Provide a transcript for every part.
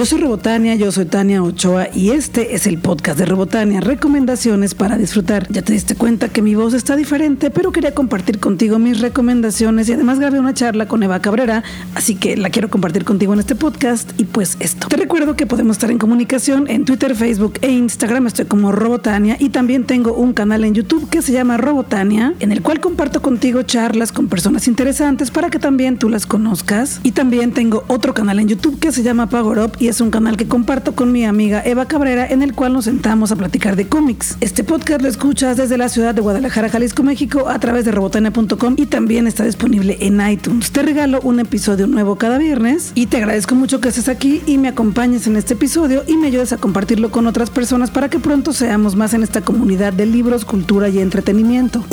Yo soy Robotania, yo soy Tania Ochoa y este es el podcast de Robotania, recomendaciones para disfrutar. Ya te diste cuenta que mi voz está diferente, pero quería compartir contigo mis recomendaciones y además grabé una charla con Eva Cabrera, así que la quiero compartir contigo en este podcast y pues esto. Te recuerdo que podemos estar en comunicación en Twitter, Facebook e Instagram, estoy como Robotania y también tengo un canal en YouTube que se llama Robotania, en el cual comparto contigo charlas con personas interesantes para que también tú las conozcas. Y también tengo otro canal en YouTube que se llama Power Up es un canal que comparto con mi amiga Eva Cabrera en el cual nos sentamos a platicar de cómics. Este podcast lo escuchas desde la ciudad de Guadalajara, Jalisco, México a través de robotania.com y también está disponible en iTunes. Te regalo un episodio nuevo cada viernes y te agradezco mucho que estés aquí y me acompañes en este episodio y me ayudes a compartirlo con otras personas para que pronto seamos más en esta comunidad de libros, cultura y entretenimiento.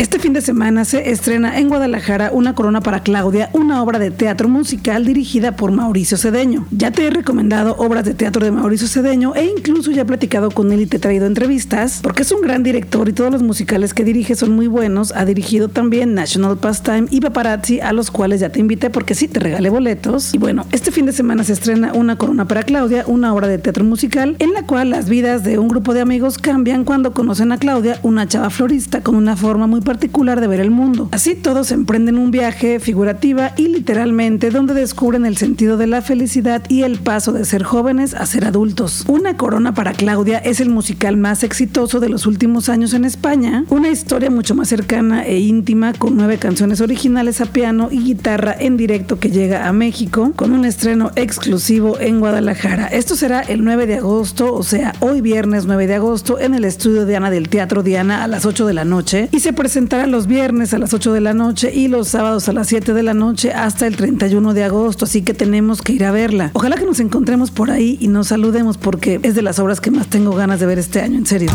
Este fin de semana se estrena en Guadalajara Una Corona para Claudia, una obra de teatro musical dirigida por Mauricio Cedeño. Ya te he recomendado obras de teatro de Mauricio Cedeño e incluso ya he platicado con él y te he traído entrevistas, porque es un gran director y todos los musicales que dirige son muy buenos. Ha dirigido también National Pastime y Paparazzi, a los cuales ya te invité porque sí te regalé boletos. Y bueno, este fin de semana se estrena Una Corona para Claudia, una obra de teatro musical en la cual las vidas de un grupo de amigos cambian cuando conocen a Claudia, una chava florista con una forma muy particular de ver el mundo. Así todos emprenden un viaje figurativa y literalmente donde descubren el sentido de la felicidad y el paso de ser jóvenes a ser adultos. Una corona para Claudia es el musical más exitoso de los últimos años en España, una historia mucho más cercana e íntima con nueve canciones originales a piano y guitarra en directo que llega a México con un estreno exclusivo en Guadalajara. Esto será el 9 de agosto, o sea, hoy viernes 9 de agosto en el estudio Diana del Teatro Diana a las 8 de la noche y se presenta presentará los viernes a las 8 de la noche y los sábados a las 7 de la noche hasta el 31 de agosto, así que tenemos que ir a verla. Ojalá que nos encontremos por ahí y nos saludemos porque es de las obras que más tengo ganas de ver este año, en serio.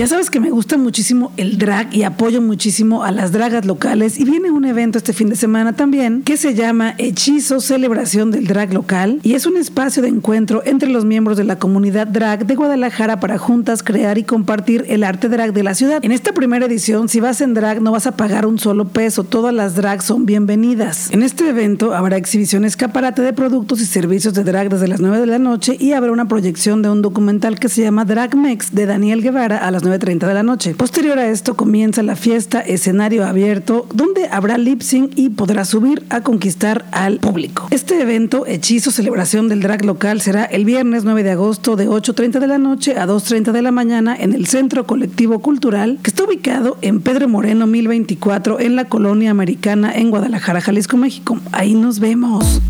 Ya sabes que me gusta muchísimo el drag y apoyo muchísimo a las dragas locales y viene un evento este fin de semana también que se llama Hechizo Celebración del Drag Local y es un espacio de encuentro entre los miembros de la comunidad drag de Guadalajara para juntas crear y compartir el arte drag de la ciudad. En esta primera edición, si vas en drag no vas a pagar un solo peso, todas las drags son bienvenidas. En este evento habrá exhibición escaparate de productos y servicios de drag desde las 9 de la noche y habrá una proyección de un documental que se llama Drag Mex de Daniel Guevara a las 9.30 de la noche. Posterior a esto comienza la fiesta escenario abierto donde habrá lip sync y podrá subir a conquistar al público. Este evento, hechizo celebración del drag local, será el viernes 9 de agosto de 8.30 de la noche a 2.30 de la mañana en el Centro Colectivo Cultural que está ubicado en Pedro Moreno 1024 en la colonia americana en Guadalajara, Jalisco, México. Ahí nos vemos.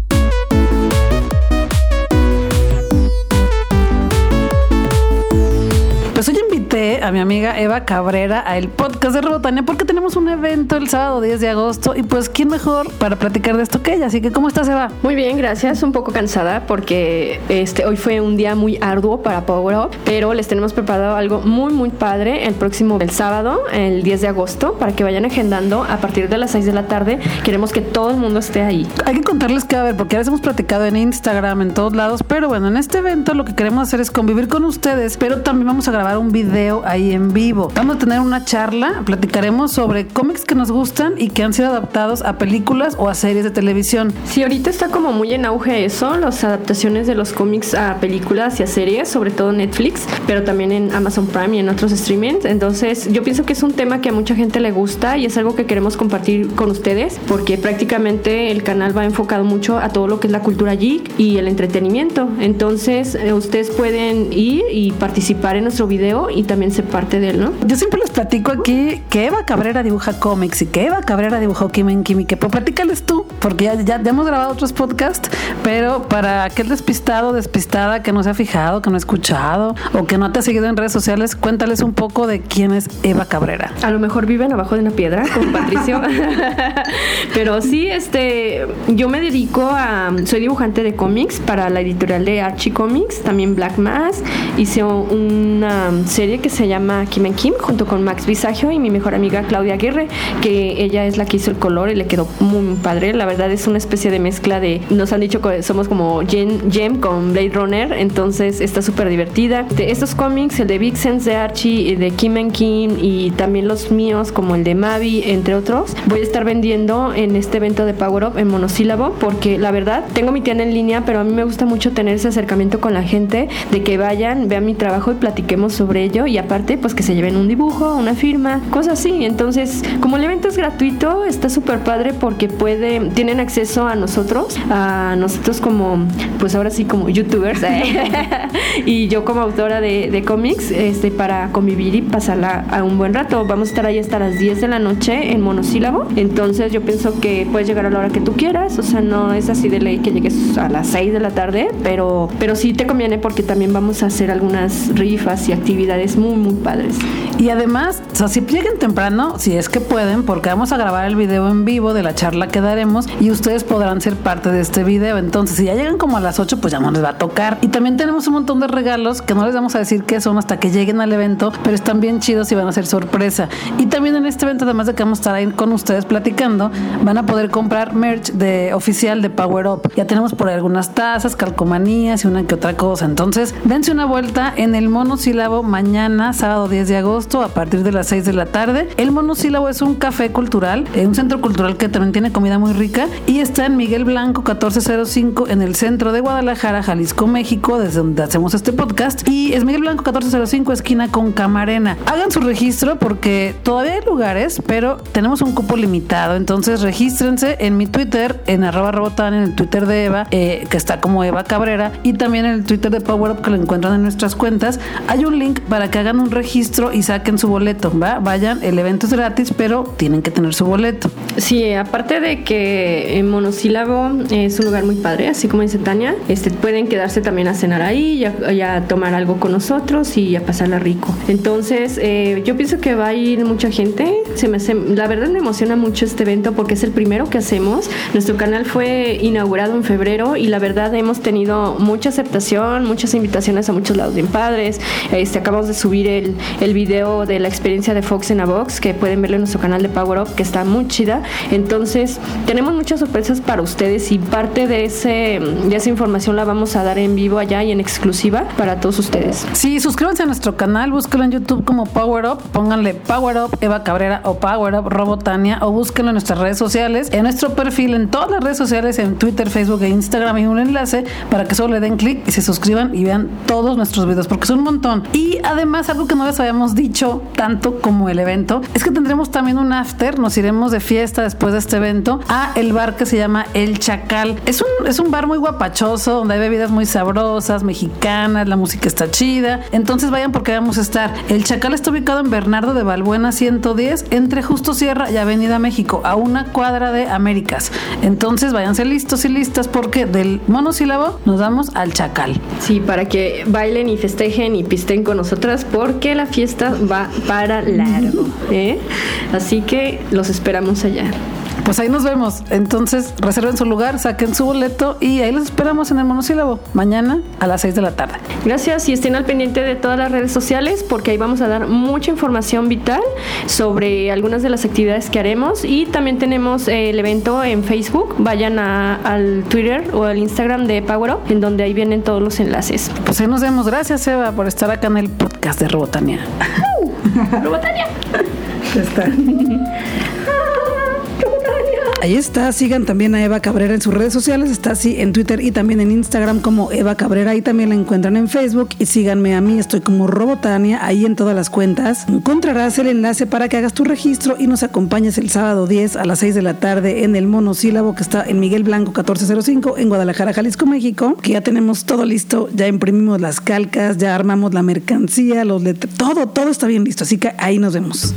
A mi amiga Eva Cabrera a el podcast de Robotania porque tenemos un evento el sábado 10 de agosto y pues quién mejor para platicar de esto que ella. Así que ¿cómo estás Eva? Muy bien, gracias. Un poco cansada porque este hoy fue un día muy arduo para Power Up, pero les tenemos preparado algo muy muy padre el próximo el sábado, el 10 de agosto, para que vayan agendando a partir de las 6 de la tarde. Queremos que todo el mundo esté ahí. Hay que contarles que a ver, porque a veces hemos platicado en Instagram, en todos lados, pero bueno, en este evento lo que queremos hacer es convivir con ustedes, pero también vamos a grabar un video ahí en vivo. Vamos a tener una charla, platicaremos sobre cómics que nos gustan y que han sido adaptados a películas o a series de televisión. Sí, ahorita está como muy en auge eso, las adaptaciones de los cómics a películas y a series, sobre todo Netflix, pero también en Amazon Prime y en otros streamings. Entonces, yo pienso que es un tema que a mucha gente le gusta y es algo que queremos compartir con ustedes porque prácticamente el canal va enfocado mucho a todo lo que es la cultura geek y el entretenimiento. Entonces, eh, ustedes pueden ir y participar en nuestro video y también ser parte de él, ¿no? Yo siempre les platico aquí que Eva Cabrera dibuja cómics y que Eva Cabrera dibujó Kim en Kimi, que pues platícales tú, porque ya, ya, hemos grabado otros podcasts, pero para aquel despistado, despistada que no se ha fijado, que no ha escuchado o que no te ha seguido en redes sociales, cuéntales un poco de quién es Eva Cabrera. A lo mejor viven abajo de una piedra, como Patricio. pero sí, este, yo me dedico a, soy dibujante de cómics para la editorial de Archie Comics, también Black Mass, hice una serie que se llama Kim Kim, junto con Max Visagio y mi mejor amiga Claudia Aguirre, que ella es la que hizo el color y le quedó muy, padre. La verdad es una especie de mezcla de, nos han dicho que somos como Gem con Blade Runner, entonces está súper divertida. De estos cómics, el de Vixens de Archie, de Kim Kim y también los míos como el de Mavi, entre otros, voy a estar vendiendo en este evento de Power Up en monosílabo porque la verdad tengo mi tienda en línea, pero a mí me gusta mucho tener ese acercamiento con la gente, de que vayan, vean mi trabajo y platiquemos sobre ello y aparte pues que se lleven un dibujo, una firma, cosas así. Entonces, como el evento es gratuito, está súper padre porque puede, tienen acceso a nosotros, a nosotros como, pues ahora sí como youtubers y yo como autora de, de cómics, este, para convivir y pasarla a un buen rato. Vamos a estar ahí hasta las 10 de la noche en monosílabo. Entonces yo pienso que puedes llegar a la hora que tú quieras, o sea, no es así de ley que llegues a las 6 de la tarde, pero, pero sí te conviene porque también vamos a hacer algunas rifas y actividades muy, muy padres. Y además, o sea, si lleguen temprano, si es que pueden, porque vamos a grabar el video en vivo de la charla que daremos y ustedes podrán ser parte de este video. Entonces, si ya llegan como a las 8, pues ya no les va a tocar. Y también tenemos un montón de regalos que no les vamos a decir qué son hasta que lleguen al evento, pero están bien chidos y van a ser sorpresa. Y también en este evento, además de que vamos a estar ahí con ustedes platicando, van a poder comprar merch de oficial de Power Up. Ya tenemos por ahí algunas tazas, calcomanías y una que otra cosa. Entonces, dense una vuelta en el monosílabo mañana, sábado 10 de agosto, a partir de las 6 de la tarde. El monosílabo es un café cultural, eh, un centro cultural que también tiene comida muy rica y está en Miguel Blanco 1405 en el centro de Guadalajara, Jalisco, México, desde donde hacemos este podcast. Y es Miguel Blanco 1405, esquina con Camarena. Hagan su registro porque todavía hay lugares, pero tenemos un cupo limitado. Entonces regístrense en mi Twitter, en arroba robotan, en el Twitter de Eva, eh, que está como Eva Cabrera, y también en el Twitter de Power Up que lo encuentran en nuestras cuentas. Hay un link para que hagan un registro y saquen su boleto, ¿va? Vayan, el evento es gratis, pero tienen que tener su boleto. Sí, aparte de que en Monosílabo es un lugar muy padre, así como dice Tania, este, pueden quedarse también a cenar ahí, y a, tomar algo con nosotros y a pasarla rico. Entonces, eh, yo pienso que va a ir mucha gente. Se me la verdad me emociona mucho este evento porque es el primero que hacemos. Nuestro canal fue inaugurado en febrero y la verdad hemos tenido mucha aceptación, muchas invitaciones a muchos lados bien padres. Este, acabamos de subir el, video de la experiencia de Fox en a Box que pueden verlo en nuestro canal de Power Up que está muy chida. Entonces, tenemos muchas sorpresas para ustedes y parte de, ese, de esa información la vamos a dar en vivo allá y en exclusiva para todos ustedes. Sí, suscríbanse a nuestro canal, búsquenlo en YouTube como Power Up, pónganle Power Up Eva Cabrera o Power Up Robotania o búsquenlo en nuestras redes sociales, en nuestro perfil en todas las redes sociales, en Twitter, Facebook e Instagram y un enlace para que solo le den clic y se suscriban y vean todos nuestros videos porque son un montón. Y además algo no les habíamos dicho tanto como el evento es que tendremos también un after, nos iremos de fiesta después de este evento a el bar que se llama El Chacal. Es un, es un bar muy guapachoso donde hay bebidas muy sabrosas, mexicanas, la música está chida. Entonces vayan porque vamos a estar. El Chacal está ubicado en Bernardo de Balbuena 110 entre Justo Sierra y Avenida México, a una cuadra de Américas. Entonces váyanse listos y listas porque del monosílabo nos damos al Chacal. Sí, para que bailen y festejen y pisten con nosotras porque la fiesta va para largo. ¿eh? Así que los esperamos allá. Pues ahí nos vemos. Entonces, reserven su lugar, saquen su boleto y ahí los esperamos en el monosílabo mañana a las 6 de la tarde. Gracias y estén al pendiente de todas las redes sociales porque ahí vamos a dar mucha información vital sobre algunas de las actividades que haremos y también tenemos el evento en Facebook. Vayan al Twitter o al Instagram de Power Up en donde ahí vienen todos los enlaces. Pues ahí nos vemos. Gracias Eva por estar acá en el podcast de Robotania. Robotania. está. Ahí está, sigan también a Eva Cabrera en sus redes sociales, está así en Twitter y también en Instagram como Eva Cabrera, ahí también la encuentran en Facebook y síganme a mí, estoy como Robotania, ahí en todas las cuentas. Encontrarás el enlace para que hagas tu registro y nos acompañes el sábado 10 a las 6 de la tarde en el monosílabo que está en Miguel Blanco 1405 en Guadalajara, Jalisco, México, que ya tenemos todo listo, ya imprimimos las calcas, ya armamos la mercancía, los letras, todo, todo está bien listo, así que ahí nos vemos.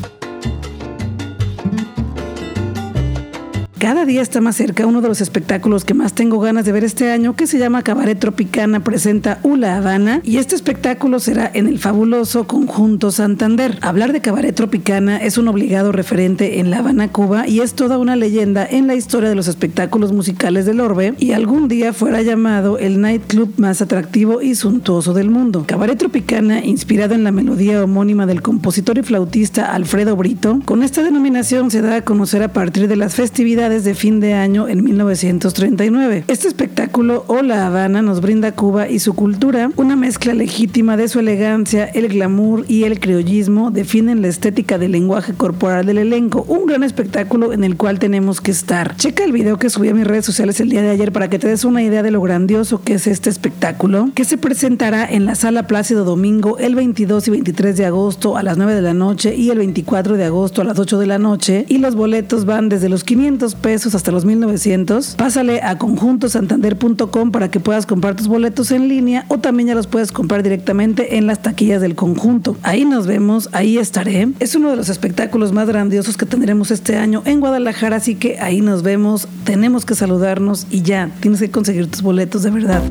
Cada día está más cerca uno de los espectáculos que más tengo ganas de ver este año, que se llama Cabaret Tropicana presenta Ula Habana, y este espectáculo será en el fabuloso Conjunto Santander. Hablar de Cabaret Tropicana es un obligado referente en La Habana, Cuba, y es toda una leyenda en la historia de los espectáculos musicales del Orbe, y algún día fuera llamado el nightclub más atractivo y suntuoso del mundo. Cabaret Tropicana, inspirado en la melodía homónima del compositor y flautista Alfredo Brito, con esta denominación se da a conocer a partir de las festividades de fin de año en 1939. Este espectáculo o La Habana nos brinda Cuba y su cultura, una mezcla legítima de su elegancia, el glamour y el criollismo definen la estética del lenguaje corporal del elenco, un gran espectáculo en el cual tenemos que estar. Checa el video que subí a mis redes sociales el día de ayer para que te des una idea de lo grandioso que es este espectáculo, que se presentará en la Sala Plácido Domingo el 22 y 23 de agosto a las 9 de la noche y el 24 de agosto a las 8 de la noche y los boletos van desde los 500 pesos hasta los 1900. Pásale a conjuntosantander.com para que puedas comprar tus boletos en línea o también ya los puedes comprar directamente en las taquillas del conjunto. Ahí nos vemos, ahí estaré. Es uno de los espectáculos más grandiosos que tendremos este año en Guadalajara, así que ahí nos vemos. Tenemos que saludarnos y ya, tienes que conseguir tus boletos de verdad.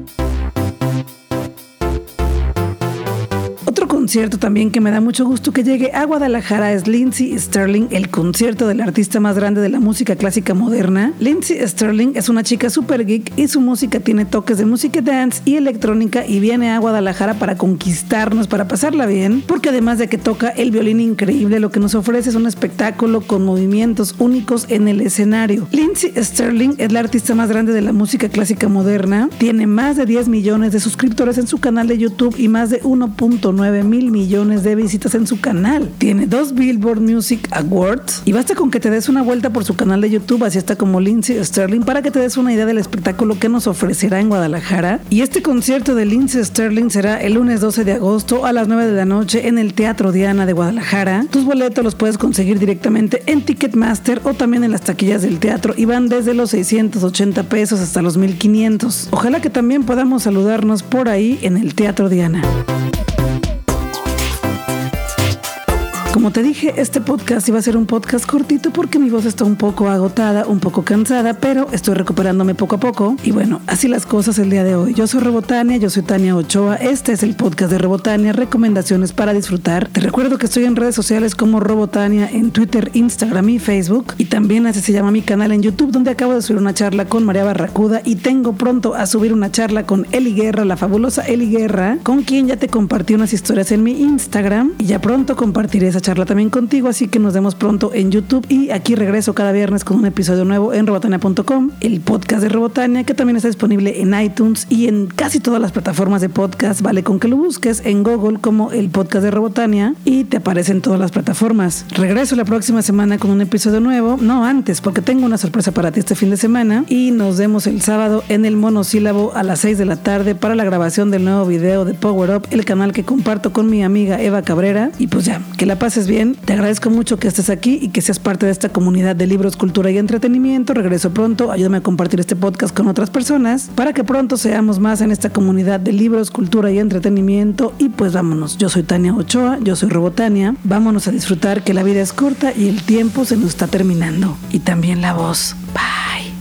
Concierto también que me da mucho gusto que llegue a Guadalajara es Lindsay Sterling, el concierto del artista más grande de la música clásica moderna. Lindsay Sterling es una chica super geek y su música tiene toques de música dance y electrónica y viene a Guadalajara para conquistarnos, para pasarla bien, porque además de que toca el violín increíble, lo que nos ofrece es un espectáculo con movimientos únicos en el escenario. Lindsay Sterling es la artista más grande de la música clásica moderna, tiene más de 10 millones de suscriptores en su canal de YouTube y más de 1.9 mil millones de visitas en su canal. Tiene dos Billboard Music Awards y basta con que te des una vuelta por su canal de YouTube, así está como Lindsay Sterling, para que te des una idea del espectáculo que nos ofrecerá en Guadalajara. Y este concierto de Lindsay Sterling será el lunes 12 de agosto a las 9 de la noche en el Teatro Diana de Guadalajara. Tus boletos los puedes conseguir directamente en Ticketmaster o también en las taquillas del teatro y van desde los 680 pesos hasta los 1500. Ojalá que también podamos saludarnos por ahí en el Teatro Diana. Como te dije, este podcast iba a ser un podcast cortito porque mi voz está un poco agotada, un poco cansada, pero estoy recuperándome poco a poco. Y bueno, así las cosas el día de hoy. Yo soy Rebotania, yo soy Tania Ochoa. Este es el podcast de Rebotania, recomendaciones para disfrutar. Te recuerdo que estoy en redes sociales como Robotania en Twitter, Instagram y Facebook. Y también así se llama mi canal en YouTube, donde acabo de subir una charla con María Barracuda y tengo pronto a subir una charla con Eli Guerra, la fabulosa Eli Guerra, con quien ya te compartí unas historias en mi Instagram y ya pronto compartiré esa charla también contigo, así que nos vemos pronto en YouTube. Y aquí regreso cada viernes con un episodio nuevo en robotania.com, el podcast de Robotania que también está disponible en iTunes y en casi todas las plataformas de podcast, vale con que lo busques en Google como el podcast de Robotania y te aparece en todas las plataformas. Regreso la próxima semana con un episodio nuevo, no antes, porque tengo una sorpresa para ti este fin de semana. Y nos vemos el sábado en el monosílabo a las 6 de la tarde para la grabación del nuevo video de Power Up, el canal que comparto con mi amiga Eva Cabrera. Y pues ya, que la bien te agradezco mucho que estés aquí y que seas parte de esta comunidad de libros, cultura y entretenimiento. Regreso pronto. Ayúdame a compartir este podcast con otras personas para que pronto seamos más en esta comunidad de libros, cultura y entretenimiento. Y pues vámonos. Yo soy Tania Ochoa, yo soy Robotania. Vámonos a disfrutar que la vida es corta y el tiempo se nos está terminando. Y también la voz. Bye.